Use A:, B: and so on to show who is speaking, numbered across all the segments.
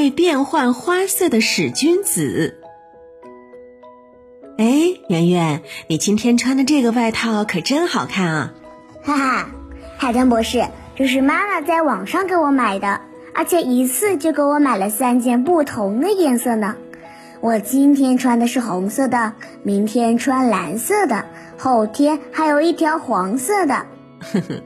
A: 爱变换花色的使君子。哎，圆圆，你今天穿的这个外套可真好看啊！
B: 哈哈，海豚博士，这是妈妈在网上给我买的，而且一次就给我买了三件不同的颜色呢。我今天穿的是红色的，明天穿蓝色的，后天还有一条黄色的。
A: 呵呵，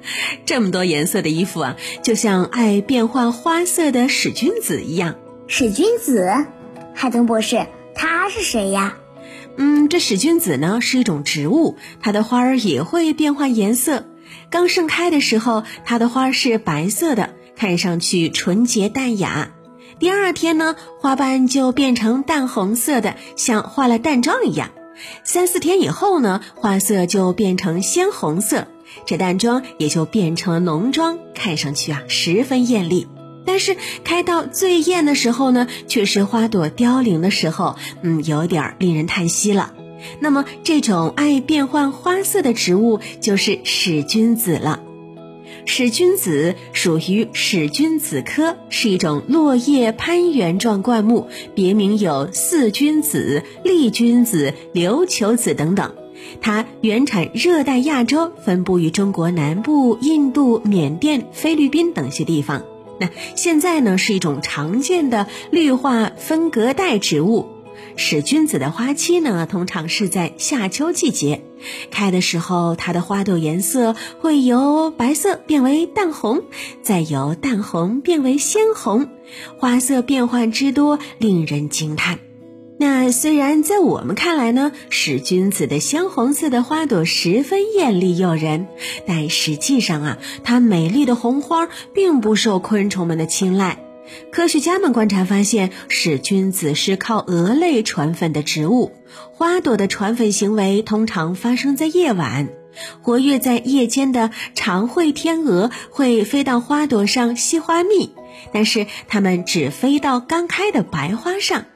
A: 这么多颜色的衣服啊，就像爱变换花色的使君子一样。
B: 使君子，海豚博士，他是谁呀？
A: 嗯，这使君子呢是一种植物，它的花儿也会变换颜色。刚盛开的时候，它的花是白色的，看上去纯洁淡雅。第二天呢，花瓣就变成淡红色的，像化了淡妆一样。三四天以后呢，花色就变成鲜红色，这淡妆也就变成了浓妆，看上去啊十分艳丽。但是开到最艳的时候呢，却是花朵凋零的时候，嗯，有点令人叹息了。那么这种爱变换花色的植物就是使君子了。使君子属于使君子科，是一种落叶攀援状灌木，别名有四君子、丽君子、琉球子等等。它原产热带亚洲，分布于中国南部、印度、缅甸、菲律宾等些地方。现在呢，是一种常见的绿化分隔带植物。使君子的花期呢，通常是在夏秋季节，开的时候，它的花朵颜色会由白色变为淡红，再由淡红变为鲜红，花色变换之多，令人惊叹。那虽然在我们看来呢，使君子的鲜红色的花朵十分艳丽诱人，但实际上啊，它美丽的红花并不受昆虫们的青睐。科学家们观察发现，使君子是靠蛾类传粉的植物，花朵的传粉行为通常发生在夜晚。活跃在夜间的长喙天鹅会飞到花朵上吸花蜜，但是它们只飞到刚开的白花上。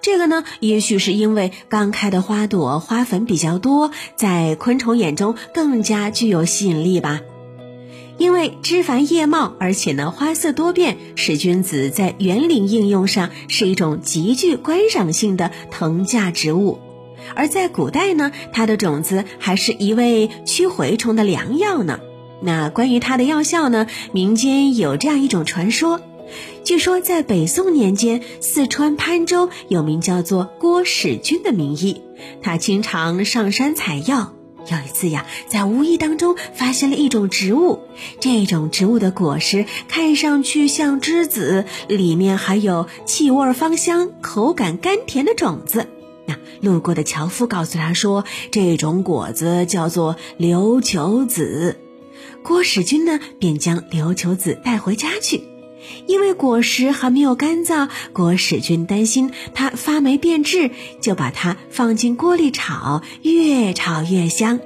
A: 这个呢，也许是因为刚开的花朵花粉比较多，在昆虫眼中更加具有吸引力吧。因为枝繁叶茂，而且呢花色多变，使君子在园林应用上是一种极具观赏性的藤架植物。而在古代呢，它的种子还是一味驱蛔虫的良药呢。那关于它的药效呢，民间有这样一种传说。据说，在北宋年间，四川潘州有名叫做郭使君的名医，他经常上山采药。有一次呀，在无意当中发现了一种植物，这种植物的果实看上去像栀子，里面还有气味芳香、口感甘甜的种子。那路过的樵夫告诉他说，这种果子叫做琉球子。郭使君呢，便将琉球子带回家去。因为果实还没有干燥，郭使君担心它发霉变质，就把它放进锅里炒，越炒越香。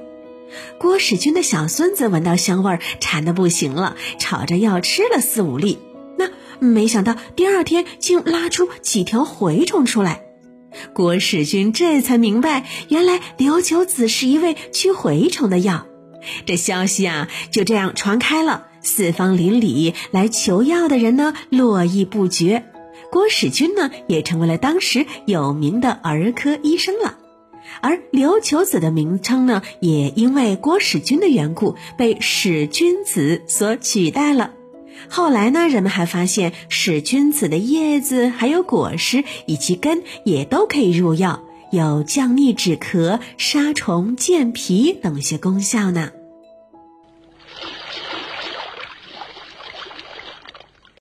A: 郭使君的小孙子闻到香味儿，馋得不行了，吵着要吃了四五粒。那没想到第二天竟拉出几条蛔虫出来。郭使君这才明白，原来琉球子是一味驱蛔虫的药。这消息啊，就这样传开了。四方邻里来求药的人呢，络绎不绝。郭使君呢，也成为了当时有名的儿科医生了。而琉球子的名称呢，也因为郭使君的缘故，被使君子所取代了。后来呢，人们还发现使君子的叶子、还有果实以及根，也都可以入药，有降逆止咳、杀虫健脾等些功效呢。